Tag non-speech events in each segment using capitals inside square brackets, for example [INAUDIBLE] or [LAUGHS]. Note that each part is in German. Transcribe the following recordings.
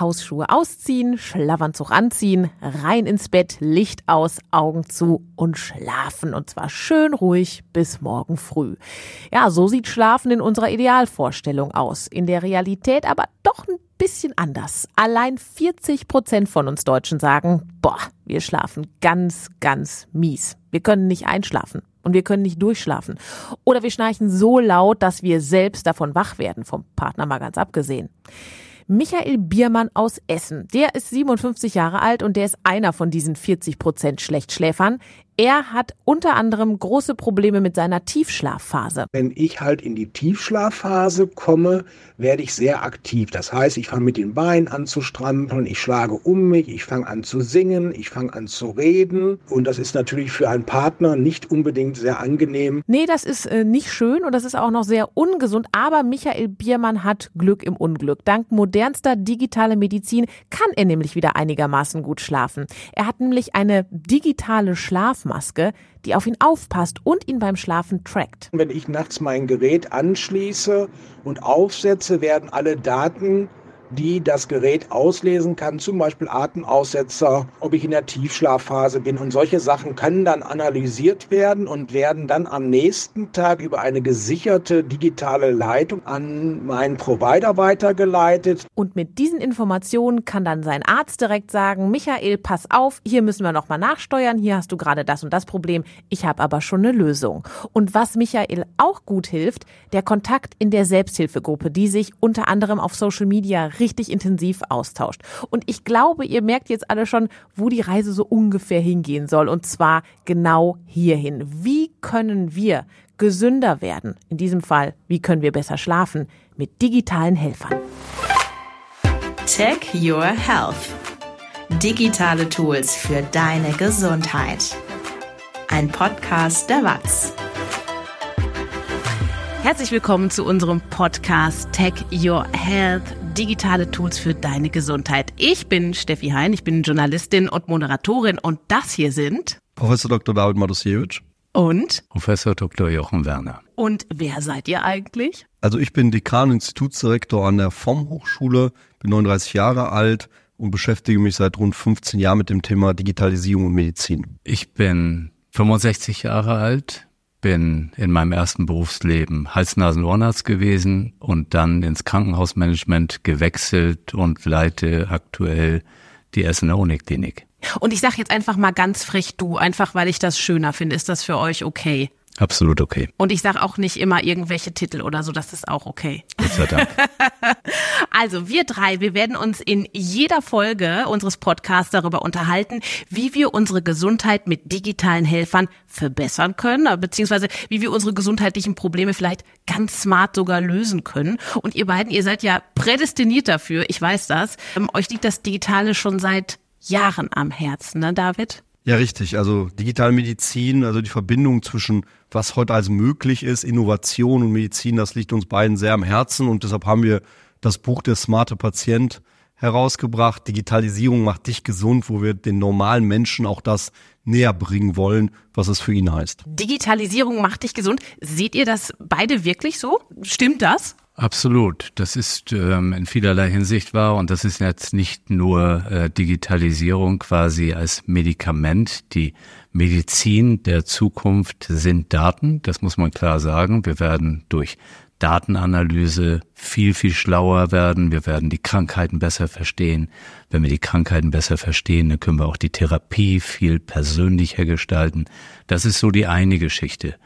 Hausschuhe ausziehen, Schlafanzug anziehen, rein ins Bett, Licht aus, Augen zu und schlafen. Und zwar schön ruhig bis morgen früh. Ja, so sieht Schlafen in unserer Idealvorstellung aus. In der Realität aber doch ein bisschen anders. Allein 40 Prozent von uns Deutschen sagen, boah, wir schlafen ganz, ganz mies. Wir können nicht einschlafen und wir können nicht durchschlafen. Oder wir schnarchen so laut, dass wir selbst davon wach werden, vom Partner mal ganz abgesehen. Michael Biermann aus Essen. Der ist 57 Jahre alt und der ist einer von diesen 40 Prozent Schlechtschläfern. Er hat unter anderem große Probleme mit seiner Tiefschlafphase. Wenn ich halt in die Tiefschlafphase komme, werde ich sehr aktiv. Das heißt, ich fange mit den Beinen an zu strampeln, ich schlage um mich, ich fange an zu singen, ich fange an zu reden. Und das ist natürlich für einen Partner nicht unbedingt sehr angenehm. Nee, das ist äh, nicht schön und das ist auch noch sehr ungesund. Aber Michael Biermann hat Glück im Unglück. Dank modernster digitaler Medizin kann er nämlich wieder einigermaßen gut schlafen. Er hat nämlich eine digitale Schlafmaske. Schlafmaske, die auf ihn aufpasst und ihn beim Schlafen trackt. Wenn ich nachts mein Gerät anschließe und aufsetze, werden alle Daten die das Gerät auslesen kann, zum Beispiel Atemaussetzer, ob ich in der Tiefschlafphase bin. Und solche Sachen können dann analysiert werden und werden dann am nächsten Tag über eine gesicherte digitale Leitung an meinen Provider weitergeleitet. Und mit diesen Informationen kann dann sein Arzt direkt sagen, Michael, pass auf, hier müssen wir nochmal nachsteuern, hier hast du gerade das und das Problem, ich habe aber schon eine Lösung. Und was Michael auch gut hilft, der Kontakt in der Selbsthilfegruppe, die sich unter anderem auf Social Media richtig intensiv austauscht. Und ich glaube, ihr merkt jetzt alle schon, wo die Reise so ungefähr hingehen soll. Und zwar genau hierhin. Wie können wir gesünder werden? In diesem Fall, wie können wir besser schlafen? Mit digitalen Helfern. Tech Your Health. Digitale Tools für deine Gesundheit. Ein Podcast der WAZ. Herzlich willkommen zu unserem Podcast Tech Your Health digitale Tools für deine Gesundheit. Ich bin Steffi Hein, ich bin Journalistin und Moderatorin und das hier sind Professor Dr. David Madosiewicz und Professor Dr. Jochen Werner. Und wer seid ihr eigentlich? Also ich bin Dekan und Institutsdirektor an der FOM Hochschule, bin 39 Jahre alt und beschäftige mich seit rund 15 Jahren mit dem Thema Digitalisierung und Medizin. Ich bin 65 Jahre alt, bin in meinem ersten Berufsleben Hals-Nasen-Ohrenarzt gewesen und dann ins Krankenhausmanagement gewechselt und leite aktuell die Essener Uniklinik. Und ich sage jetzt einfach mal ganz frech du, einfach weil ich das schöner finde. Ist das für euch okay? Absolut okay. Und ich sage auch nicht immer irgendwelche Titel oder so, das ist auch okay. Gott sei Dank. [LAUGHS] also wir drei, wir werden uns in jeder Folge unseres Podcasts darüber unterhalten, wie wir unsere Gesundheit mit digitalen Helfern verbessern können, beziehungsweise wie wir unsere gesundheitlichen Probleme vielleicht ganz smart sogar lösen können. Und ihr beiden, ihr seid ja prädestiniert dafür, ich weiß das. Ähm, euch liegt das Digitale schon seit Jahren am Herzen, ne David? Ja, richtig. Also digitale Medizin, also die Verbindung zwischen was heute als möglich ist, Innovation und Medizin, das liegt uns beiden sehr am Herzen und deshalb haben wir das Buch Der smarte Patient herausgebracht. Digitalisierung macht dich gesund, wo wir den normalen Menschen auch das näher bringen wollen, was es für ihn heißt. Digitalisierung macht dich gesund. Seht ihr das beide wirklich so? Stimmt das? Absolut. Das ist ähm, in vielerlei Hinsicht wahr und das ist jetzt nicht nur äh, Digitalisierung quasi als Medikament. Die Medizin der Zukunft sind Daten, das muss man klar sagen. Wir werden durch Datenanalyse viel, viel schlauer werden. Wir werden die Krankheiten besser verstehen. Wenn wir die Krankheiten besser verstehen, dann können wir auch die Therapie viel persönlicher gestalten. Das ist so die eine Geschichte.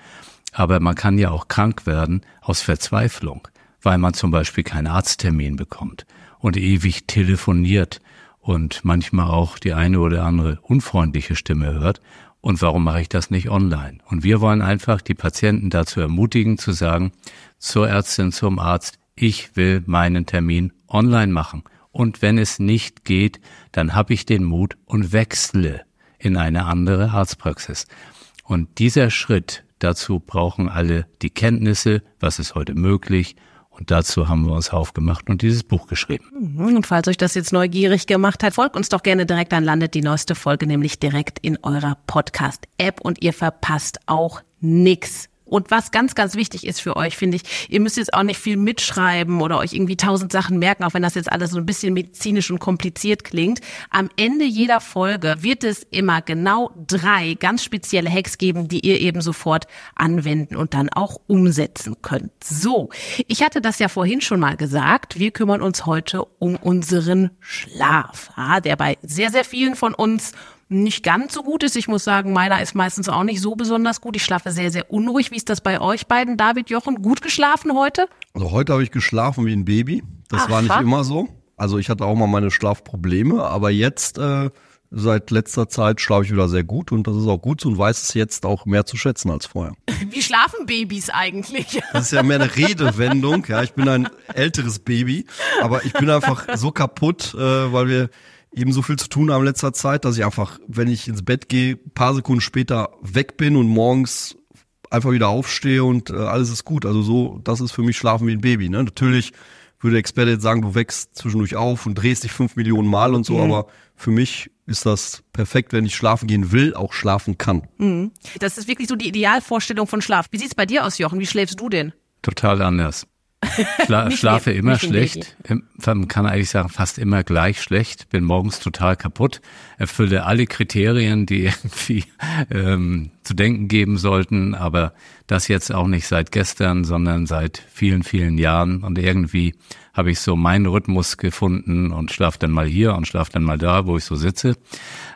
Aber man kann ja auch krank werden aus Verzweiflung weil man zum Beispiel keinen Arzttermin bekommt und ewig telefoniert und manchmal auch die eine oder andere unfreundliche Stimme hört. Und warum mache ich das nicht online? Und wir wollen einfach die Patienten dazu ermutigen, zu sagen, zur Ärztin, zum Arzt, ich will meinen Termin online machen. Und wenn es nicht geht, dann habe ich den Mut und wechsle in eine andere Arztpraxis. Und dieser Schritt, dazu brauchen alle die Kenntnisse, was ist heute möglich, und dazu haben wir uns aufgemacht und dieses Buch geschrieben. Und falls euch das jetzt neugierig gemacht hat, folgt uns doch gerne direkt, dann landet die neueste Folge nämlich direkt in eurer Podcast-App und ihr verpasst auch nix. Und was ganz, ganz wichtig ist für euch, finde ich, ihr müsst jetzt auch nicht viel mitschreiben oder euch irgendwie tausend Sachen merken, auch wenn das jetzt alles so ein bisschen medizinisch und kompliziert klingt. Am Ende jeder Folge wird es immer genau drei ganz spezielle Hacks geben, die ihr eben sofort anwenden und dann auch umsetzen könnt. So, ich hatte das ja vorhin schon mal gesagt. Wir kümmern uns heute um unseren Schlaf, der bei sehr, sehr vielen von uns nicht ganz so gut ist. Ich muss sagen, meiner ist meistens auch nicht so besonders gut. Ich schlafe sehr, sehr unruhig. Wie ist das bei euch beiden, David, Jochen? Gut geschlafen heute? Also heute habe ich geschlafen wie ein Baby. Das Ach, war nicht was? immer so. Also ich hatte auch mal meine Schlafprobleme, aber jetzt äh, seit letzter Zeit schlafe ich wieder sehr gut und das ist auch gut so und weiß es jetzt auch mehr zu schätzen als vorher. Wie schlafen Babys eigentlich? [LAUGHS] Das ist ja mehr eine Redewendung. Ja, ich bin ein älteres Baby, aber ich bin einfach so kaputt, äh, weil wir eben so viel zu tun haben in letzter Zeit, dass ich einfach, wenn ich ins Bett gehe, paar Sekunden später weg bin und morgens einfach wieder aufstehe und äh, alles ist gut. Also so, das ist für mich Schlafen wie ein Baby. Ne? Natürlich würde der Experte jetzt sagen, du wächst zwischendurch auf und drehst dich fünf Millionen Mal und so, aber für mich ist das perfekt, wenn ich schlafen gehen will, auch schlafen kann. Das ist wirklich so die Idealvorstellung von Schlaf. Wie sieht's bei dir aus, Jochen? Wie schläfst du denn? Total anders. Schla schlafe immer schlecht. Im- Man kann eigentlich sagen, fast immer gleich schlecht. Bin morgens total kaputt. Erfülle alle Kriterien, die [LAUGHS] irgendwie ähm, zu denken geben sollten. Aber das jetzt auch nicht seit gestern, sondern seit vielen, vielen Jahren. Und irgendwie habe ich so meinen Rhythmus gefunden und schlaf dann mal hier und schlaf dann mal da, wo ich so sitze.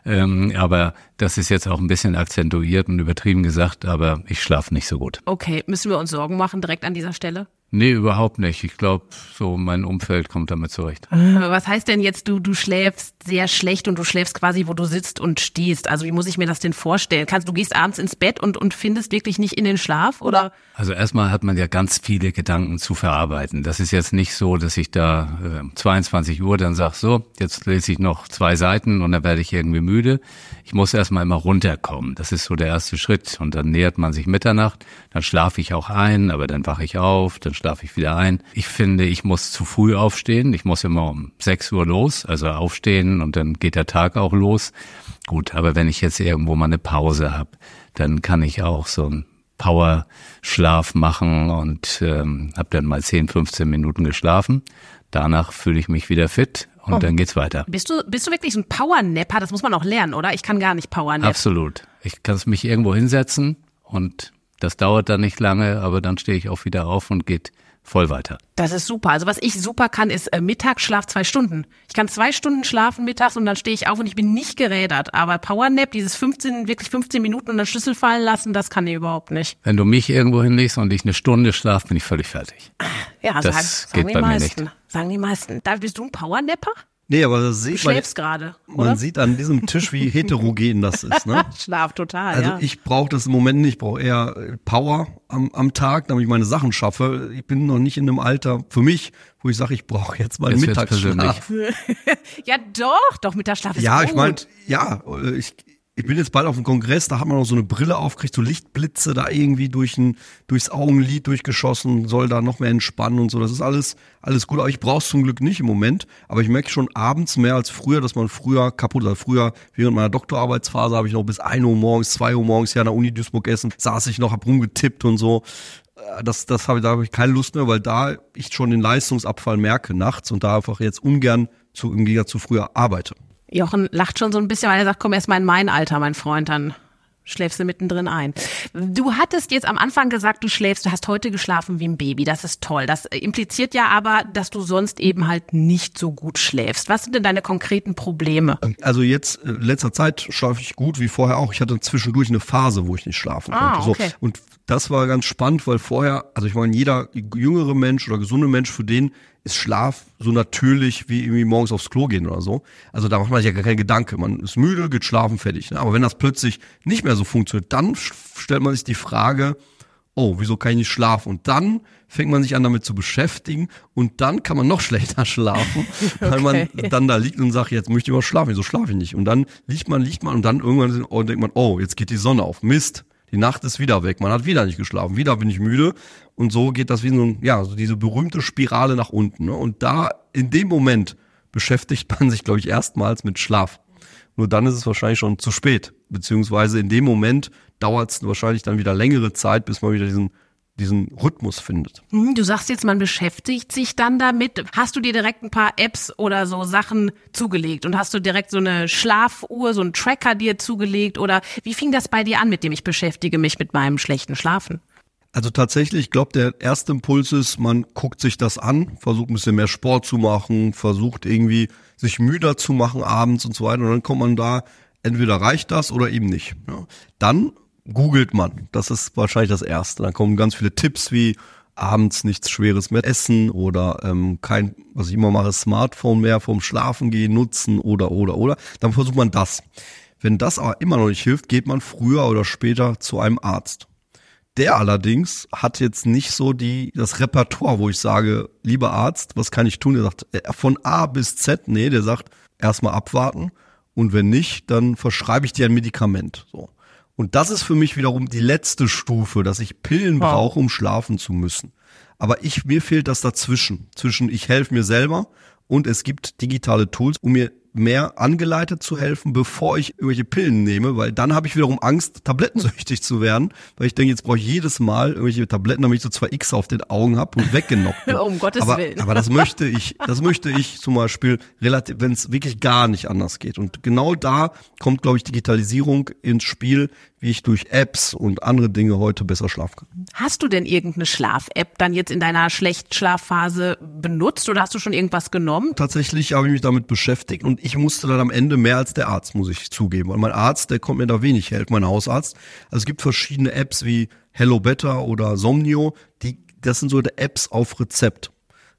Ähm, aber das ist jetzt auch ein bisschen akzentuiert und übertrieben gesagt, aber ich schlafe nicht so gut. Okay, müssen wir uns Sorgen machen direkt an dieser Stelle? Nee, überhaupt nicht. Ich glaube, so mein Umfeld kommt damit zurecht. Was heißt denn jetzt, du, du schläfst sehr schlecht und du schläfst quasi, wo du sitzt und stehst? Also wie muss ich mir das denn vorstellen? Kannst du gehst abends ins Bett und, und findest wirklich nicht in den Schlaf oder? Also erstmal hat man ja ganz viele Gedanken zu verarbeiten. Das ist jetzt nicht so, dass ich da äh, um 22 Uhr dann sag, so, jetzt lese ich noch zwei Seiten und dann werde ich irgendwie müde. Ich muss erstmal immer runterkommen. Das ist so der erste Schritt. Und dann nähert man sich Mitternacht, dann schlafe ich auch ein, aber dann wache ich auf, dann schlafe ich wieder ein. Ich finde, ich muss zu früh aufstehen. Ich muss immer um 6 Uhr los, also aufstehen und dann geht der Tag auch los. Gut, aber wenn ich jetzt irgendwo mal eine Pause habe, dann kann ich auch so ein Power-Schlaf machen und ähm, habe dann mal 10, 15 Minuten geschlafen. Danach fühle ich mich wieder fit und dann geht's weiter. Bist du, bist du wirklich so ein Powernapper? Das muss man auch lernen, oder? Ich kann gar nicht Powernappen. Absolut. Ich kann mich irgendwo hinsetzen und das dauert dann nicht lange, aber dann stehe ich auch wieder auf und geht voll weiter. Das ist super. Also was ich super kann, ist äh, Mittagsschlaf zwei Stunden. Ich kann zwei Stunden schlafen mittags und dann stehe ich auf und ich bin nicht gerädert. Aber Powernap, dieses 15, wirklich 15 Minuten und den Schlüssel fallen lassen, das kann ich überhaupt nicht. Wenn du mich irgendwo hinlegst und ich eine Stunde schlaf, bin ich völlig fertig. Ja, Das sagen, sagen geht die bei mir meisten. nicht. Sagen die meisten. Da bist du ein Powernapper? Nee, aber das Du sieht man, schläfst gerade, man sieht an diesem Tisch, wie heterogen das ist. Ne? [LAUGHS] Schlaf total, Also ja. ich brauche das im Moment nicht, ich brauche eher Power am, am Tag, damit ich meine Sachen schaffe. Ich bin noch nicht in einem Alter für mich, wo ich sage, ich brauche jetzt mal einen Mittagsschlaf. [LAUGHS] ja, doch, doch, Mittagsschlaf ist Ja, gut. ich meine, ja, ich, ich bin jetzt bald auf dem Kongress, da hat man noch so eine Brille aufgekriegt, so Lichtblitze da irgendwie durch ein, durchs Augenlid durchgeschossen, soll da noch mehr entspannen und so. Das ist alles, alles gut. Aber ich brauche zum Glück nicht im Moment. Aber ich merke schon abends mehr als früher, dass man früher kaputt war. Früher, während meiner Doktorarbeitsphase, habe ich noch bis 1 Uhr morgens, 2 Uhr morgens hier an der Uni Duisburg essen, saß ich noch, hab rumgetippt und so. Äh, Das, das habe ich, da habe ich keine Lust mehr, weil da ich schon den Leistungsabfall merke nachts und da einfach jetzt ungern zu, im Gegensatz zu früher arbeite. Jochen lacht schon so ein bisschen, weil er sagt, komm erst mal in mein Alter, mein Freund, dann schläfst du mittendrin ein. Du hattest jetzt am Anfang gesagt, du schläfst, du hast heute geschlafen wie ein Baby. Das ist toll. Das impliziert ja aber, dass du sonst eben halt nicht so gut schläfst. Was sind denn deine konkreten Probleme? Also jetzt, äh, letzter Zeit schlafe ich gut, wie vorher auch. Ich hatte zwischendurch eine Phase, wo ich nicht schlafen Ah, konnte. So. okay. Und das war ganz spannend, weil vorher, also ich meine, jeder jüngere Mensch oder gesunde Mensch, für den ist Schlaf so natürlich wie irgendwie morgens aufs Klo gehen oder so. Also da macht man sich ja gar keinen Gedanke. Man ist müde, geht schlafen, fertig. Ne? Aber wenn das plötzlich nicht mehr so funktioniert, dann stellt man sich die Frage, oh, wieso kann ich nicht schlafen? Und dann fängt man sich an damit zu beschäftigen und dann kann man noch [LAUGHS] schlechter schlafen, weil man Okay. dann da liegt und sagt, jetzt möchte ich mal schlafen, wieso schlafe ich nicht? Und dann liegt man, liegt man und dann irgendwann oh, denkt man, oh, jetzt geht die Sonne auf, Mist, die Nacht ist wieder weg, man hat wieder nicht geschlafen, wieder bin ich müde und so geht das wie so ein, ja, so diese berühmte Spirale nach unten. Ne? Und da, in dem Moment beschäftigt man sich, glaube ich, erstmals mit Schlaf. Nur dann ist es wahrscheinlich schon zu spät. beziehungsweise in dem Moment dauert es wahrscheinlich dann wieder längere Zeit, bis man wieder diesen diesen Rhythmus findet. Hm, du sagst jetzt, man beschäftigt sich dann damit. Hast du dir direkt ein paar Apps oder so Sachen zugelegt und hast du direkt so eine Schlafuhr, so einen Tracker dir zugelegt oder wie fing das bei dir an, mit dem ich beschäftige mich mit meinem schlechten Schlafen? Also tatsächlich, ich glaube, der erste Impuls ist, man guckt sich das an, versucht ein bisschen mehr Sport zu machen, versucht irgendwie sich müder zu machen abends und so weiter und dann kommt man da, entweder reicht das oder eben nicht. Ja. Dann googelt man. Das ist wahrscheinlich das Erste. Dann kommen ganz viele Tipps wie abends nichts Schweres mehr essen oder ähm, kein, was ich immer mache, Smartphone mehr vom Schlafen gehen nutzen oder oder oder. Dann versucht man das. Wenn das aber immer noch nicht hilft, geht man früher oder später zu einem Arzt. Der allerdings hat jetzt nicht so die, das Repertoire, wo ich sage, lieber Arzt, was kann ich tun? Der sagt, äh, von A bis Z, nee, der sagt, erstmal abwarten. Und wenn nicht, dann verschreibe ich dir ein Medikament. So. Und das ist für mich wiederum die letzte Stufe, dass ich Pillen wow. brauche, um schlafen zu müssen. Aber ich, mir fehlt das dazwischen. Zwischen ich helfe mir selber und es gibt digitale Tools, um mir mehr angeleitet zu helfen, bevor ich irgendwelche Pillen nehme, weil dann habe ich wiederum Angst, tablettensüchtig [LAUGHS] zu werden, weil ich denke, jetzt brauche ich jedes Mal irgendwelche Tabletten, damit ich so zwei X auf den Augen habe und weggenockt bin. [LAUGHS] um Gottes aber, Willen. Aber das möchte ich, das möchte ich zum Beispiel relativ, wenn es wirklich gar nicht anders geht. Und genau da kommt, glaube ich, Digitalisierung ins Spiel, wie ich durch Apps und andere Dinge heute besser schlafen kann. Hast du denn irgendeine Schlaf-App dann jetzt in deiner Schlechtschlafphase benutzt oder hast du schon irgendwas genommen? Tatsächlich habe ich mich damit beschäftigt und ich musste dann am Ende mehr als der Arzt, muss ich zugeben. Weil mein Arzt, der konnte mir da wenig helfen, mein Hausarzt. Also es gibt verschiedene Apps wie Hello Better oder Somnio, die, das sind so Apps auf Rezept.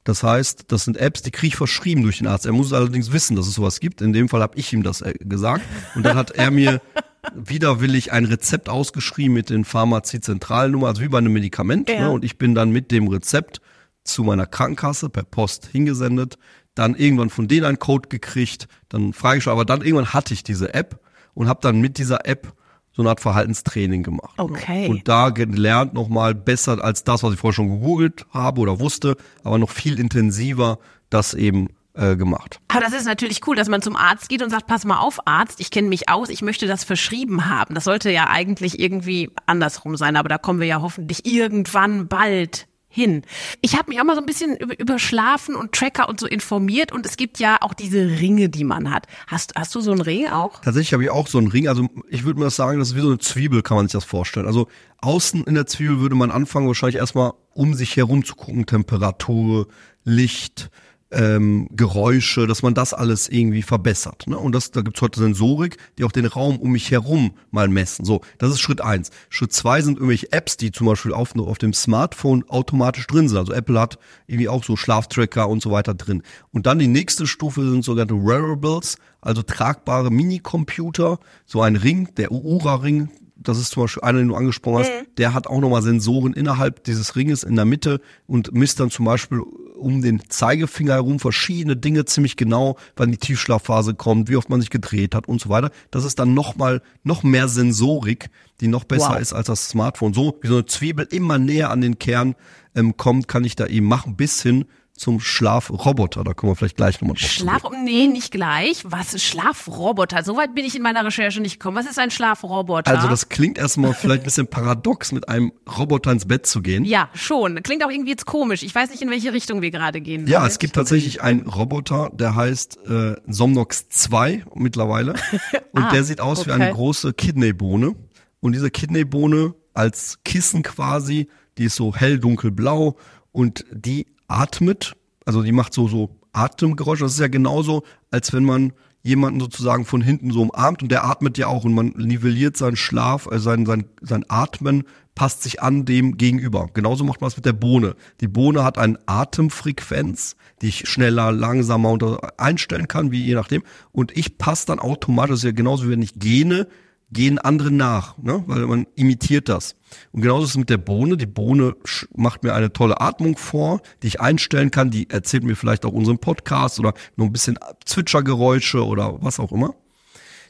Das heißt, das sind Apps, die kriege ich verschrieben durch den Arzt. Er muss allerdings wissen, dass es sowas gibt. In dem Fall habe ich ihm das äh, gesagt. Und dann hat er mir [LAUGHS] widerwillig ein Rezept ausgeschrieben mit den Pharmazie-Zentralnummer, also wie bei einem Medikament. Ja. Ne? Und ich bin dann mit dem Rezept zu meiner Krankenkasse per Post hingesendet, dann irgendwann von denen einen Code gekriegt, dann frage ich aber dann irgendwann hatte ich diese App und habe dann mit dieser App so eine Art Verhaltenstraining gemacht. Okay. Und da gelernt nochmal besser als das, was ich vorher schon gegoogelt habe oder wusste, aber noch viel intensiver das eben äh, gemacht. Aber das ist natürlich cool, dass man zum Arzt geht und sagt, pass mal auf, Arzt, ich kenne mich aus, ich möchte das verschrieben haben. Das sollte ja eigentlich irgendwie andersrum sein, aber da kommen wir ja hoffentlich irgendwann bald hin. Ich habe mich auch mal so ein bisschen über, über Schlafen und Tracker und so informiert und es gibt ja auch diese Ringe, die man hat. Hast, hast du so einen Ring auch? Tatsächlich habe ich auch so einen Ring. Also ich würde mal sagen, das ist wie so eine Zwiebel, kann man sich das vorstellen. Also außen in der Zwiebel würde man anfangen, wahrscheinlich erstmal um sich herum zu gucken, Temperatur, Licht, ähm, Geräusche, dass man das alles irgendwie verbessert. Ne? Und das, da gibt's heute Sensorik, die auch den Raum um mich herum mal messen. So, das ist Schritt eins. Schritt zwei sind irgendwelche Apps, die zum Beispiel auf, auf dem Smartphone automatisch drin sind. Also Apple hat irgendwie auch so Schlaftracker und so weiter drin. Und dann die nächste Stufe sind sogenannte Wearables, also tragbare Minicomputer, so ein Ring, der Ura-Ring, das ist zum Beispiel einer, den du angesprochen hast, mhm. der hat auch nochmal Sensoren innerhalb dieses Ringes in der Mitte und misst dann zum Beispiel um den Zeigefinger herum verschiedene Dinge ziemlich genau, wann die Tiefschlafphase kommt, wie oft man sich gedreht hat und so weiter. Das ist dann nochmal noch mehr Sensorik, die noch besser wow. ist als das Smartphone. So wie so eine Zwiebel immer näher an den Kern ähm, kommt, kann ich da eben machen, bis hin zum Schlafroboter. Da kommen wir vielleicht gleich nochmal drauf Schlaf, nee, nicht gleich. Was ist Schlafroboter? Soweit bin ich in meiner Recherche nicht gekommen. Was ist ein Schlafroboter? Also das klingt erstmal vielleicht ein bisschen paradox, mit einem Roboter ins Bett zu gehen. Ja, schon. Klingt auch irgendwie jetzt komisch. Ich weiß nicht, in welche Richtung wir gerade gehen. Ja, es gibt tatsächlich einen Roboter, der heißt äh, Somnox 2 mittlerweile. [LAUGHS] Und ah, der sieht aus okay. wie eine große Kidneybohne. Und diese Kidneybohne als Kissen quasi, die ist so hell dunkelblau und die atmet, also die macht so, so Atemgeräusche. Das ist ja genauso, als wenn man jemanden sozusagen von hinten so umarmt und der atmet ja auch und man nivelliert seinen Schlaf, also sein, sein, sein Atmen passt sich an dem gegenüber. Genauso macht man es mit der Bohne. Die Bohne hat eine Atemfrequenz, die ich schneller, langsamer unter einstellen kann, wie je nachdem. Und ich passe dann automatisch, das ist ja genauso wenn ich gene, gehen andere nach, ne? weil man imitiert das. Und genauso ist es mit der Bohne. Die Bohne macht mir eine tolle Atmung vor, die ich einstellen kann. Die erzählt mir vielleicht auch unseren Podcast oder nur ein bisschen Zwitschergeräusche oder was auch immer.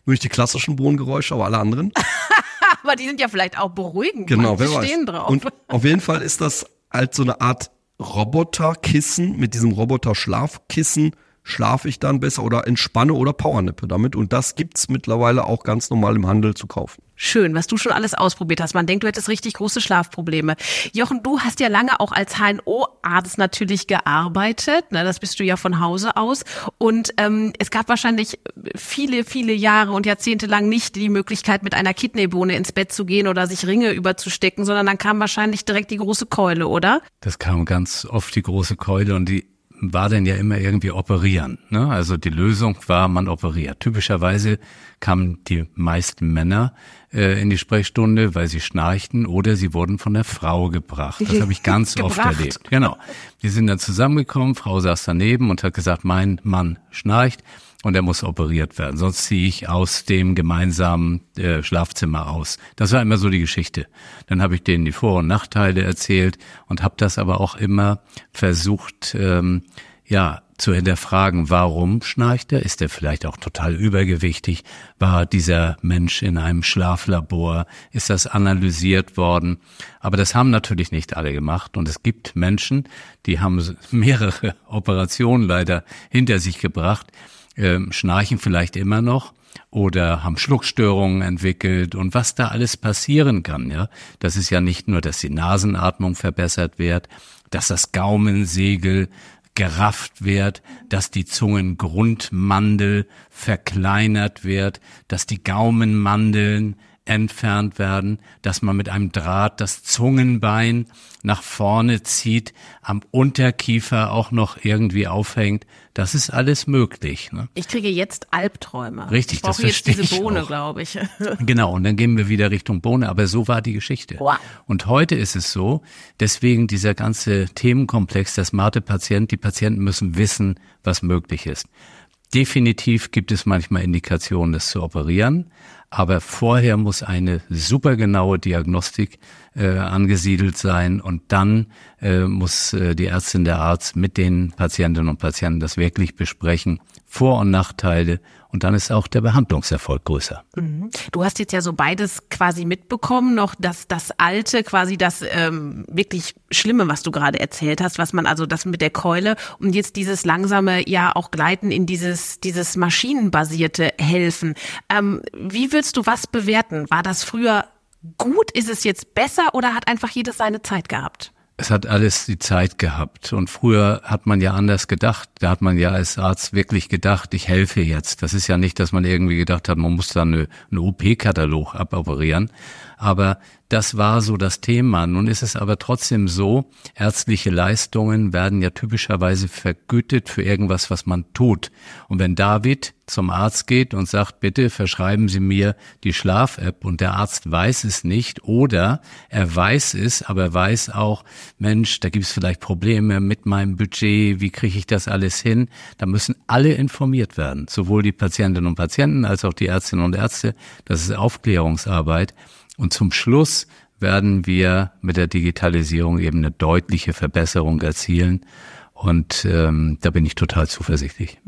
Nur nicht die klassischen Bohnengeräusche, aber alle anderen. [LAUGHS] aber die sind ja vielleicht auch beruhigend. Genau, wer die weiß. stehen drauf. Und auf jeden Fall ist das halt so eine Art Roboterkissen mit diesem Roboter-Schlafkissen schlafe ich dann besser oder entspanne oder Powernippe damit. Und das gibt's mittlerweile auch ganz normal im Handel zu kaufen. Schön, was du schon alles ausprobiert hast. Man denkt, du hättest richtig große Schlafprobleme. Jochen, du hast ja lange auch als HNO-Arzt natürlich gearbeitet. Ne? Das bist du ja von Hause aus. Und ähm, es gab wahrscheinlich viele, viele Jahre und Jahrzehnte lang nicht die Möglichkeit, mit einer Kidneybohne ins Bett zu gehen oder sich Ringe überzustecken, sondern dann kam wahrscheinlich direkt die große Keule, oder? Das kam ganz oft die große Keule und die war denn ja immer irgendwie operieren. Ne? Also die Lösung war, man operiert. Typischerweise kamen die meisten Männer äh, in die Sprechstunde, weil sie schnarchten oder sie wurden von der Frau gebracht. Das habe ich ganz [LAUGHS] oft erlebt. Genau. Die sind dann zusammengekommen, Frau saß daneben und hat gesagt, mein Mann schnarcht und er muss operiert werden. Sonst ziehe ich aus dem gemeinsamen äh, Schlafzimmer aus. Das war immer so die Geschichte. Dann habe ich denen die Vor- und Nachteile erzählt und habe das aber auch immer versucht, ähm, ja, zu hinterfragen, warum schnarcht er? Ist er vielleicht auch total übergewichtig? War dieser Mensch in einem Schlaflabor? Ist das analysiert worden? Aber das haben natürlich nicht alle gemacht. Und es gibt Menschen, die haben [LAUGHS] mehrere Operationen leider hinter sich gebracht, ähm, schnarchen vielleicht immer noch oder haben Schluckstörungen entwickelt und was da alles passieren kann, ja. Das ist ja nicht nur, dass die Nasenatmung verbessert wird, dass das Gaumensegel gerafft wird, dass die Zungengrundmandel verkleinert wird, dass die Gaumenmandeln entfernt werden, dass man mit einem Draht das Zungenbein nach vorne zieht, am Unterkiefer auch noch irgendwie aufhängt. Das ist alles möglich. Ne? Ich kriege jetzt Albträume. Richtig, ich das verstehe jetzt diese Bohne, glaube ich. [LAUGHS] genau, und dann gehen wir wieder Richtung Bohne, aber so war die Geschichte. Wow. Und heute ist es so, deswegen dieser ganze Themenkomplex, der smarte Patient, die Patienten müssen wissen, was möglich ist. Definitiv gibt es manchmal Indikationen, das zu operieren, aber vorher muss eine supergenaue Diagnostik äh, angesiedelt sein und dann äh, muss äh, die Ärztin, der Arzt mit den Patientinnen und Patienten das wirklich besprechen, Vor- und Nachteile und dann ist auch der Behandlungserfolg größer. Mhm. Du hast jetzt ja so beides quasi mitbekommen, noch das, das Alte, quasi das ähm, wirklich Schlimme, was du gerade erzählt hast, was man also das mit der Keule und jetzt dieses langsame ja auch Gleiten in dieses, dieses maschinenbasierte Helfen. Ähm, wie willst du was bewerten? War das früher gut? Ist es jetzt besser oder hat einfach jedes seine Zeit gehabt? Es hat alles die Zeit gehabt. Und früher hat man ja anders gedacht. Da hat man ja als Arzt wirklich gedacht, ich helfe jetzt. Das ist ja nicht, dass man irgendwie gedacht hat, man muss da eine, einen OP-Katalog aboperieren. Aber das war so das Thema. Nun ist es aber trotzdem so, ärztliche Leistungen werden ja typischerweise vergütet für irgendwas, was man tut. Und wenn David zum Arzt geht und sagt, bitte verschreiben Sie mir die Schlaf-App und der Arzt weiß es nicht oder er weiß es, aber er weiß auch, Mensch, da gibt es vielleicht Probleme mit meinem Budget, wie kriege ich das alles hin? Da müssen alle informiert werden, sowohl die Patientinnen und Patienten als auch die Ärztinnen und Ärzte. Das ist Aufklärungsarbeit. Und zum Schluss werden wir mit der Digitalisierung eben eine deutliche Verbesserung erzielen. Und ähm, da bin ich total zuversichtlich.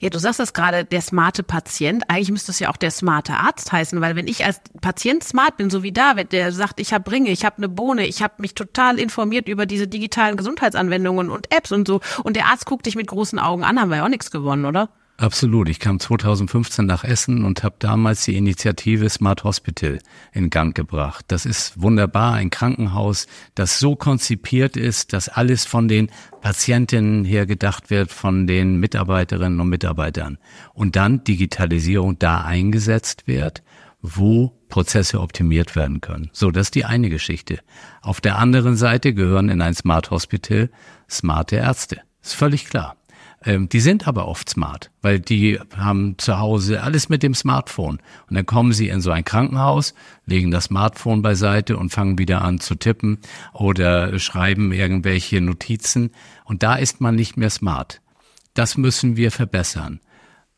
Ja, du sagst das gerade, der smarte Patient. Eigentlich müsste es ja auch der smarte Arzt heißen, weil wenn ich als Patient smart bin, so wie David, der sagt, ich habe Ringe, ich habe eine Bohne, ich habe mich total informiert über diese digitalen Gesundheitsanwendungen und Apps und so, und der Arzt guckt dich mit großen Augen an, haben wir ja auch nichts gewonnen, oder? Absolut. Ich kam 2015 nach Essen und habe damals die Initiative Smart Hospital in Gang gebracht. Das ist wunderbar, ein Krankenhaus, das so konzipiert ist, dass alles von den Patientinnen her gedacht wird, von den Mitarbeiterinnen und Mitarbeitern. Und dann Digitalisierung da eingesetzt wird, wo Prozesse optimiert werden können. So, das ist die eine Geschichte. Auf der anderen Seite gehören in ein Smart Hospital smarte Ärzte. Ist völlig klar. Ähm, die sind aber oft smart, weil die haben zu Hause alles mit dem Smartphone. Und dann kommen sie in so ein Krankenhaus, legen das Smartphone beiseite und fangen wieder an zu tippen oder schreiben irgendwelche Notizen. Und da ist man nicht mehr smart. Das müssen wir verbessern.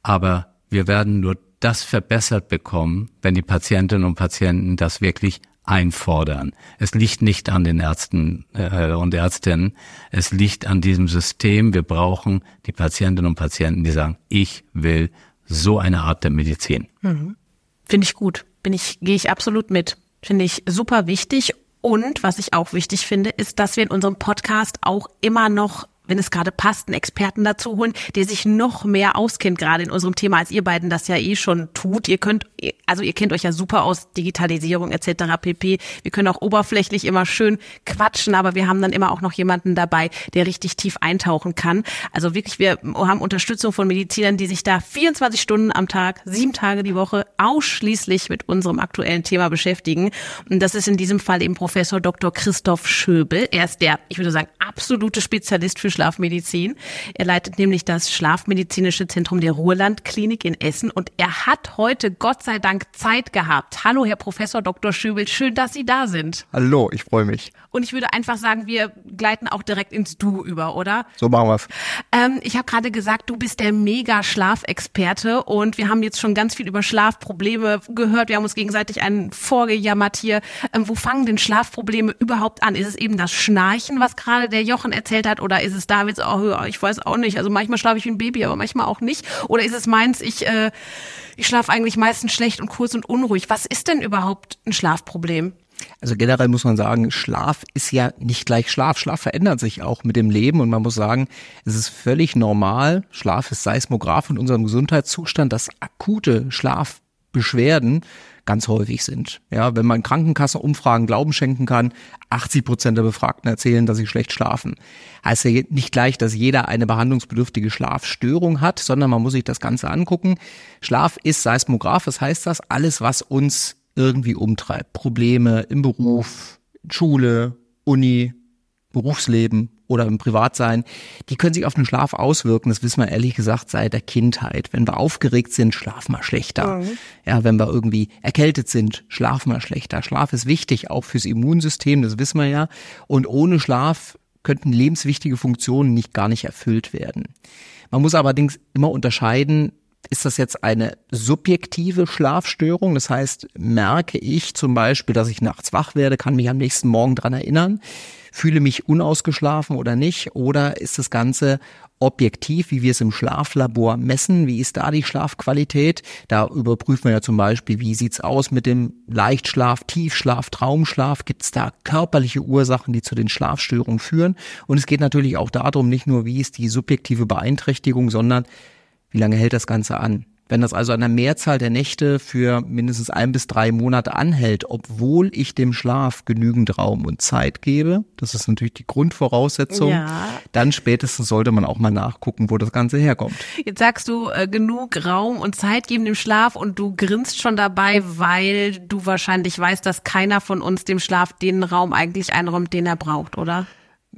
Aber wir werden nur das verbessert bekommen, wenn die Patientinnen und Patienten das wirklich einfordern. Es liegt nicht an den Ärzten äh, und Ärztinnen, es liegt an diesem System. Wir brauchen die Patientinnen und Patienten, die sagen, ich will so eine Art der Medizin. Mhm. Finde ich gut. Bin ich, gehe ich absolut mit. Finde ich super wichtig. Und was ich auch wichtig finde, ist, dass wir in unserem Podcast auch immer noch wenn es gerade passt, einen Experten dazu holen, der sich noch mehr auskennt, gerade in unserem Thema, als ihr beiden das ja eh schon tut. Ihr könnt, also ihr kennt euch ja super aus Digitalisierung etc. pp. Wir können auch oberflächlich immer schön quatschen, aber wir haben dann immer auch noch jemanden dabei, der richtig tief eintauchen kann. Also wirklich, wir haben Unterstützung von Medizinern, die sich da 24 Stunden am Tag, sieben Tage die Woche ausschließlich mit unserem aktuellen Thema beschäftigen. Und das ist in diesem Fall eben Professor Dr. Christoph Schöbel. Er ist der, ich würde sagen, absolute Spezialist für Schlafmedizin. Er leitet nämlich das Schlafmedizinische Zentrum der Ruhrlandklinik in Essen und er hat heute Gott sei Dank Zeit gehabt. Hallo, Herr Professor Dr. Schöbel, schön, dass Sie da sind. Hallo, ich freue mich. Und ich würde einfach sagen, wir gleiten auch direkt ins Du über, oder? So machen wir's. Ähm, ich habe gerade gesagt, du bist der Mega-Schlafexperte und wir haben jetzt schon ganz viel über Schlafprobleme gehört. Wir haben uns gegenseitig einen vorgejammert hier. Ähm, wo fangen denn Schlafprobleme überhaupt an? Ist es eben das Schnarchen, was gerade der Jochen erzählt hat, oder ist es Davids, oh, ich weiß auch nicht. Also manchmal schlafe ich wie ein Baby, aber manchmal auch nicht. Oder ist es meins, ich, äh, ich schlafe eigentlich meistens schlecht und kurz und unruhig. Was ist denn überhaupt ein Schlafproblem? Also generell muss man sagen, Schlaf ist ja nicht gleich Schlaf. Schlaf verändert sich auch mit dem Leben und man muss sagen, es ist völlig normal. Schlaf ist Seismograph in unserem Gesundheitszustand, dass akute Schlafbeschwerden ganz häufig sind. Ja, wenn man Krankenkassenumfragen Glauben schenken kann, 80 Prozent der Befragten erzählen, dass sie schlecht schlafen. Heißt ja nicht gleich, dass jeder eine behandlungsbedürftige Schlafstörung hat, sondern man muss sich das Ganze angucken. Schlaf ist Seismograph, was heißt das? Alles, was uns irgendwie umtreibt. Probleme im Beruf, Schule, Uni, Berufsleben oder im Privatsein, die können sich auf den Schlaf auswirken. Das wissen wir ehrlich gesagt seit der Kindheit. Wenn wir aufgeregt sind, schlafen wir schlechter. Mhm. Ja, wenn wir irgendwie erkältet sind, schlafen wir schlechter. Schlaf ist wichtig, auch fürs Immunsystem, das wissen wir ja. Und ohne Schlaf könnten lebenswichtige Funktionen nicht gar nicht erfüllt werden. Man muss allerdings immer unterscheiden, ist das jetzt eine subjektive Schlafstörung? Das heißt, merke ich zum Beispiel, dass ich nachts wach werde, kann mich am nächsten Morgen dran erinnern, fühle mich unausgeschlafen oder nicht? Oder ist das Ganze objektiv, wie wir es im Schlaflabor messen. Wie ist da die Schlafqualität? Da überprüfen wir ja zum Beispiel, wie sieht's aus mit dem Leichtschlaf, Tiefschlaf, Traumschlaf? Gibt es da körperliche Ursachen, die zu den Schlafstörungen führen? Und es geht natürlich auch darum, nicht nur, wie ist die subjektive Beeinträchtigung, sondern wie lange hält das Ganze an? Wenn das also an der Mehrzahl der Nächte für mindestens ein bis drei Monate anhält, obwohl ich dem Schlaf genügend Raum und Zeit gebe, das ist natürlich die Grundvoraussetzung, ja. dann spätestens sollte man auch mal nachgucken, wo das Ganze herkommt. Jetzt sagst du äh, genug Raum und Zeit geben dem Schlaf und du grinst schon dabei, weil du wahrscheinlich weißt, dass keiner von uns dem Schlaf den Raum eigentlich einräumt, den er braucht, oder?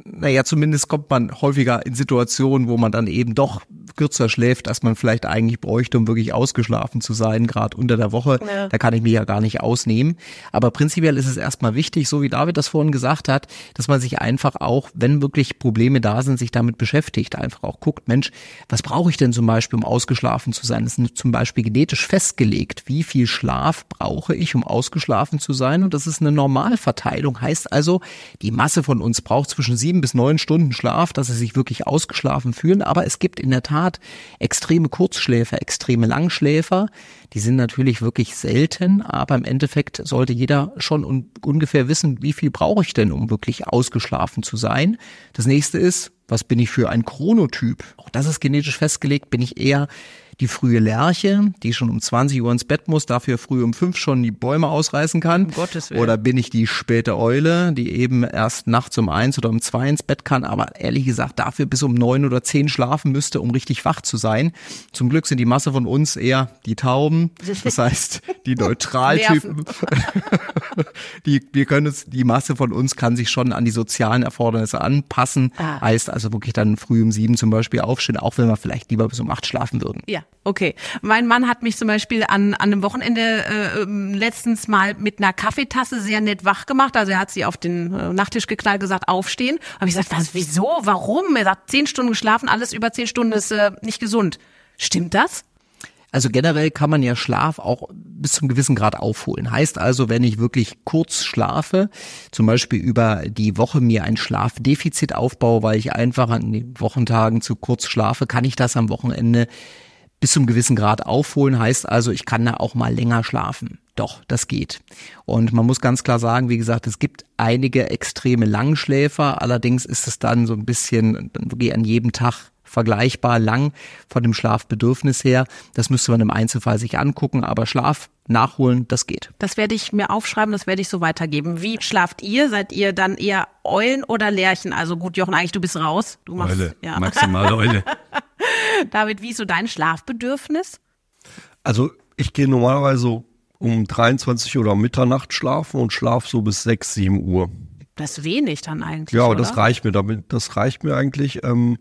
Naja, zumindest kommt man häufiger in Situationen, wo man dann eben doch kürzer schläft, als man vielleicht eigentlich bräuchte, um wirklich ausgeschlafen zu sein, gerade unter der Woche. Ja. Da kann ich mich ja gar nicht ausnehmen. Aber prinzipiell ist es erstmal wichtig, so wie David das vorhin gesagt hat, dass man sich einfach auch, wenn wirklich Probleme da sind, sich damit beschäftigt. Einfach auch guckt, Mensch, was brauche ich denn zum Beispiel, um ausgeschlafen zu sein? Das ist zum Beispiel genetisch festgelegt. Wie viel Schlaf brauche ich, um ausgeschlafen zu sein? Und das ist eine Normalverteilung. Heißt also, die Masse von uns braucht zwischen sieben bis neun Stunden Schlaf, dass sie sich wirklich ausgeschlafen fühlen. Aber es gibt in der Tat extreme Kurzschläfer, extreme Langschläfer. Die sind natürlich wirklich selten, aber im Endeffekt sollte jeder schon un ungefähr wissen, wie viel brauche ich denn, um wirklich ausgeschlafen zu sein. Das nächste ist, was bin ich für ein Chronotyp? Auch das ist genetisch festgelegt. Bin ich eher die frühe Lerche, die schon um 20 Uhr ins Bett muss, dafür früh um fünf schon die Bäume ausreißen kann? Um Gottes Willen. Oder bin ich die späte Eule, die eben erst nachts um eins oder um zwei ins Bett kann, aber ehrlich gesagt dafür bis um neun oder zehn schlafen müsste, um richtig wach zu sein? Zum Glück sind die Masse von uns eher die Tauben, das heißt die [LAUGHS] Neutraltypen. [LAUGHS] die, wir können es, die Masse von uns kann sich schon an die sozialen Erfordernisse anpassen. Ah. Heißt also wirklich dann früh um sieben zum Beispiel aufstehen, auch wenn wir vielleicht lieber bis um acht schlafen würden. Ja, Okay. Mein Mann hat mich zum Beispiel an, an einem Wochenende äh, ähm, letztens mal mit einer Kaffeetasse sehr nett wach gemacht. Also er hat sie auf den äh, Nachttisch geknallt, gesagt, aufstehen. Habe ich gesagt, was, wieso, warum? Er sagt, zehn Stunden geschlafen, alles über zehn Stunden ist äh, nicht gesund. Stimmt das? Also generell kann man ja Schlaf auch bis zum gewissen Grad aufholen. Heißt also, wenn ich wirklich kurz schlafe, zum Beispiel über die Woche mir ein Schlafdefizit aufbaue, weil ich einfach an den Wochentagen zu kurz schlafe, kann ich das am Wochenende bis zum gewissen Grad aufholen, heißt also, ich kann da auch mal länger schlafen. Doch, das geht. Und man muss ganz klar sagen, wie gesagt, es gibt einige extreme Langschläfer, allerdings ist es dann so ein bisschen wirklich an jedem Tag vergleichbar lang von dem Schlafbedürfnis her. Das müsste man im Einzelfall sich angucken, aber Schlaf nachholen, das geht. Das werde ich mir aufschreiben, das werde ich so weitergeben. Wie schlaft ihr? Seid ihr dann eher Eulen oder Lerchen? Also gut, Jochen, eigentlich du bist raus. Du machst Eule, ja. maximal Eule. [LAUGHS] [LAUGHS] David, wie ist so dein Schlafbedürfnis? Also ich gehe normalerweise um 23 Uhr oder Mitternacht schlafen und schlafe so bis 6, 7 Uhr. Das ist wenig dann eigentlich. Ja, aber oder? das reicht mir damit. Das reicht mir eigentlich. Ähm,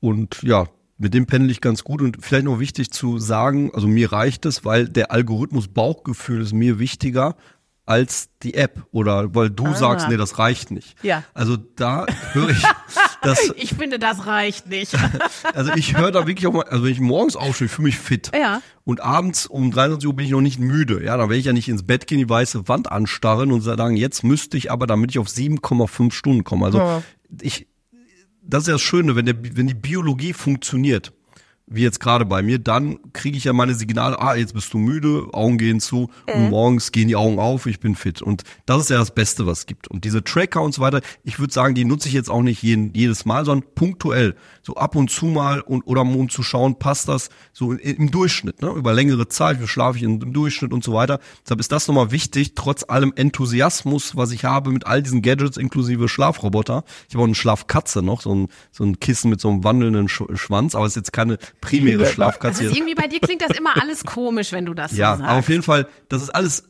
und ja, mit dem pendel ich ganz gut. Und vielleicht noch wichtig zu sagen, also mir reicht es, weil der Algorithmus Bauchgefühl ist mir wichtiger als die App oder weil du Ah. sagst, nee, das reicht nicht. Ja. Also da höre ich [LAUGHS] das, [LAUGHS] Ich finde, das reicht nicht. [LAUGHS] also ich höre da wirklich auch mal, also wenn ich morgens aufstehe, ich fühle mich fit. Ja. Und abends um 23 Uhr bin ich noch nicht müde. Ja, dann werde ich ja nicht ins Bett gehen, die weiße Wand anstarren und sagen, jetzt müsste ich aber, damit ich auf 7,5 Stunden komme. Also Ja. ich, das ist ja das Schöne, wenn, der, wenn die Biologie funktioniert, wie jetzt gerade bei mir, dann kriege ich ja meine Signale, ah, jetzt bist du müde, Augen gehen zu und morgens gehen die Augen auf, ich bin fit. Und das ist ja das Beste, was es gibt. Und diese Tracker und so weiter, ich würde sagen, die nutze ich jetzt auch nicht jeden, jedes Mal, sondern punktuell. So ab und zu mal und oder um zu schauen, passt das so im, Durchschnitt, ne? Über längere Zeit, wie schlafe ich im, Durchschnitt und so weiter. Deshalb ist das nochmal wichtig, trotz allem Enthusiasmus, was ich habe mit all diesen Gadgets inklusive Schlafroboter. Ich habe auch eine Schlafkatze noch, so ein, so ein Kissen mit so einem wandelnden Sch Schwanz, aber es ist jetzt keine primäre Das Schlafkatze. ist irgendwie bei dir klingt das immer alles komisch, wenn du das Ja, so aber sagst. auf jeden Fall, das ist alles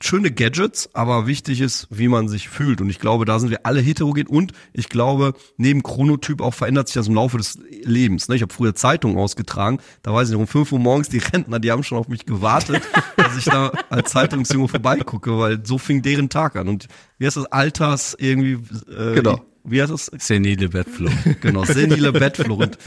schöne Gadgets, aber wichtig ist, wie man sich fühlt. Und ich glaube, da sind wir alle heterogen. Und ich glaube, neben Chronotyp auch verändert sich das im Laufe des Lebens. ne? Ich habe früher Zeitungen ausgetragen. Da weiß ich noch, um 5 Uhr morgens, die Rentner, die haben schon auf mich gewartet, [LAUGHS] dass ich da als Zeitungsjunge vorbeigucke, weil so fing deren Tag an. Und wie heißt das? Alters irgendwie. Äh, Genau. Wie heißt das? Senile Bettflucht. Genau, senile Bettflucht.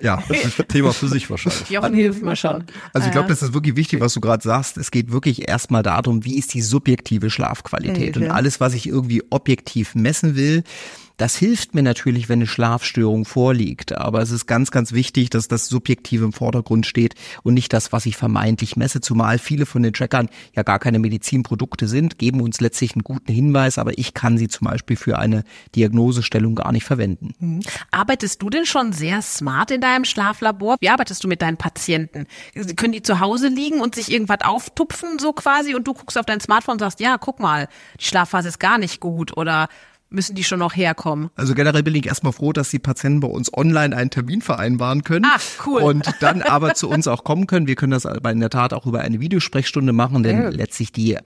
Ja, das ist ein Thema für sich wahrscheinlich. Jochen, hilf mir schon. Also ich glaube, das ist wirklich wichtig, was du gerade sagst. Es geht wirklich erstmal darum, wie ist die subjektive Schlafqualität. Und alles, was ich irgendwie objektiv messen will, das hilft mir natürlich, wenn eine Schlafstörung vorliegt. Aber es ist ganz, ganz wichtig, dass das Subjektive im Vordergrund steht und nicht das, was ich vermeintlich messe. Zumal viele von den Trackern ja gar keine Medizinprodukte sind, geben uns letztlich einen guten Hinweis, aber ich kann sie zum Beispiel für eine Diagnosestellung gar nicht verwenden. Arbeitest du denn schon sehr smart in deinem Schlaflabor? Wie arbeitest du mit deinen Patienten? Können die zu Hause liegen und sich irgendwas auftupfen, so quasi, und du guckst auf dein Smartphone und sagst, ja, guck mal, die Schlafphase ist gar nicht gut oder müssen die schon noch herkommen? Also generell bin ich erstmal froh, dass die Patienten bei uns online einen Termin vereinbaren können. Ach, cool. Und dann aber zu uns auch kommen können. Wir können das aber in der Tat auch über eine Videosprechstunde machen, denn letztlich die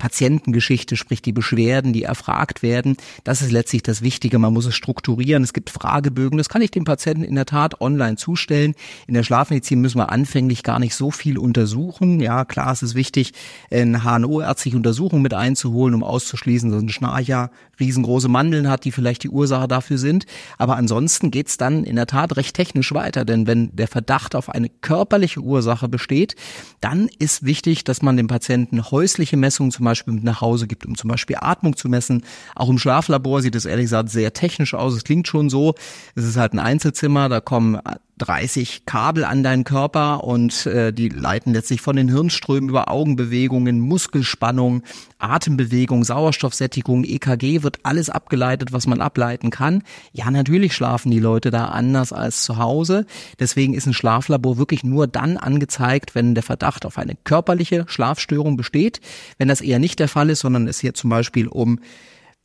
Patientengeschichte, sprich die Beschwerden, die erfragt werden, das ist letztlich das Wichtige. Man muss es strukturieren. Es gibt Fragebögen. Das kann ich dem Patienten in der Tat online zustellen. In der Schlafmedizin müssen wir anfänglich gar nicht so viel untersuchen. Ja, klar, es ist wichtig, eine HNO-ärztliche Untersuchung mit einzuholen, um auszuschließen, dass ein Schnarcher riesengroße Mandeln hat, die vielleicht die Ursache dafür sind. Aber ansonsten geht's dann in der Tat recht technisch weiter, denn wenn der Verdacht auf eine körperliche Ursache besteht, dann ist wichtig, dass man dem Patienten häusliche Messungen zum Beispiel mit nach Hause gibt, um zum Beispiel Atmung zu messen. Auch im Schlaflabor sieht es ehrlich gesagt sehr technisch aus. Es klingt schon so. Es ist halt ein Einzelzimmer, da kommen 30 Kabel an deinen Körper und äh, die leiten letztlich von den Hirnströmen über Augenbewegungen, Muskelspannung, Atembewegung, Sauerstoffsättigung, EKG wird alles abgeleitet, was man ableiten kann. Ja, natürlich schlafen die Leute da anders als zu Hause. Deswegen ist ein Schlaflabor wirklich nur dann angezeigt, wenn der Verdacht auf eine körperliche Schlafstörung besteht. Wenn das eher nicht der Fall ist, sondern es hier zum Beispiel um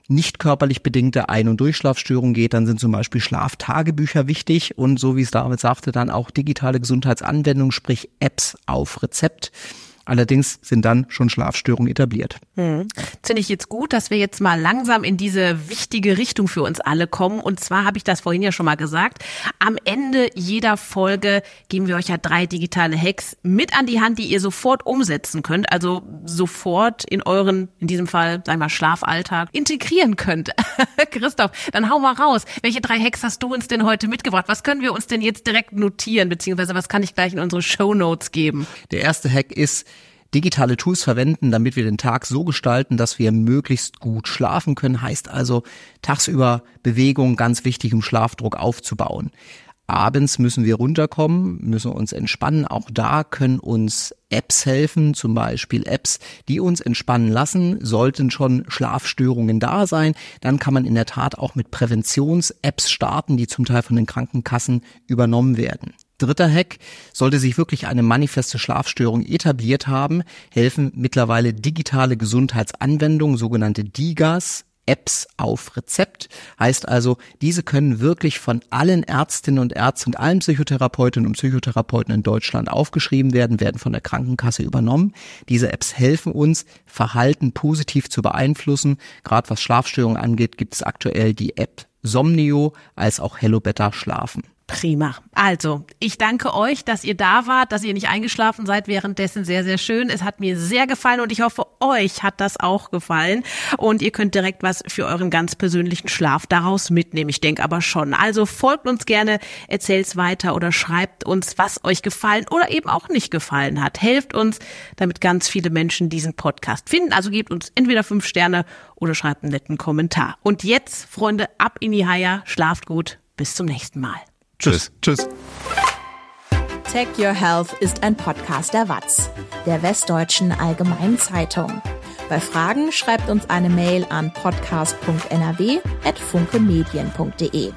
nicht körperlich bedingte Ein- und Durchschlafstörungen geht, dann sind zum Beispiel Schlaftagebücher wichtig und so wie es David sagte, dann auch digitale Gesundheitsanwendungen, sprich Apps auf Rezept. Allerdings sind dann schon Schlafstörungen etabliert. Finde ich jetzt gut, dass wir jetzt mal langsam in diese wichtige Richtung für uns alle kommen. Und zwar habe ich das vorhin ja schon mal gesagt. Am Ende jeder Folge geben wir euch ja drei digitale Hacks mit an die Hand, die ihr sofort umsetzen könnt. Also sofort in euren, in diesem Fall, sagen wir, Schlafalltag integrieren könnt. [LAUGHS] Christoph, dann hau mal raus. Welche drei Hacks hast du uns denn heute mitgebracht? Was können wir uns denn jetzt direkt notieren? Beziehungsweise was kann ich gleich in unsere Show Notes geben? Der erste Hack ist, digitale Tools verwenden, damit wir den Tag so gestalten, dass wir möglichst gut schlafen können. Heißt also tagsüber Bewegung ganz wichtig, um Schlafdruck aufzubauen. Abends müssen wir runterkommen, müssen uns entspannen. Auch da können uns Apps helfen, zum Beispiel Apps, die uns entspannen lassen. Sollten schon Schlafstörungen da sein, dann kann man in der Tat auch mit Präventions-Apps starten, die zum Teil von den Krankenkassen übernommen werden. Dritter Hack, sollte sich wirklich eine manifeste Schlafstörung etabliert haben, helfen mittlerweile digitale Gesundheitsanwendungen, sogenannte DIGAs, Apps auf Rezept. Heißt also, diese können wirklich von allen Ärztinnen und Ärzten und allen Psychotherapeutinnen und Psychotherapeuten in Deutschland aufgeschrieben werden, werden von der Krankenkasse übernommen. Diese Apps helfen uns, Verhalten positiv zu beeinflussen. Gerade was Schlafstörungen angeht, gibt es aktuell die App Somnio als auch Hello Better Schlafen. Prima. Also, ich danke euch, dass ihr da wart, dass ihr nicht eingeschlafen seid währenddessen. Sehr, sehr schön. Es hat mir sehr gefallen und ich hoffe, euch hat das auch gefallen. Und ihr könnt direkt was für euren ganz persönlichen Schlaf daraus mitnehmen. Ich denke aber schon. Also folgt uns gerne, erzählt's weiter oder schreibt uns, was euch gefallen oder eben auch nicht gefallen hat. Helft uns, damit ganz viele Menschen diesen Podcast finden. Also gebt uns entweder fünf Sterne oder schreibt einen netten Kommentar. Und jetzt, Freunde, ab in die Haia. Schlaft gut. Bis zum nächsten Mal. Tschüss. Tschüss. Tech Your Health ist ein Podcast der WAZ, der Westdeutschen Allgemeinen Zeitung. Bei Fragen schreibt uns eine Mail an podcast.nrw.funkemedien.de.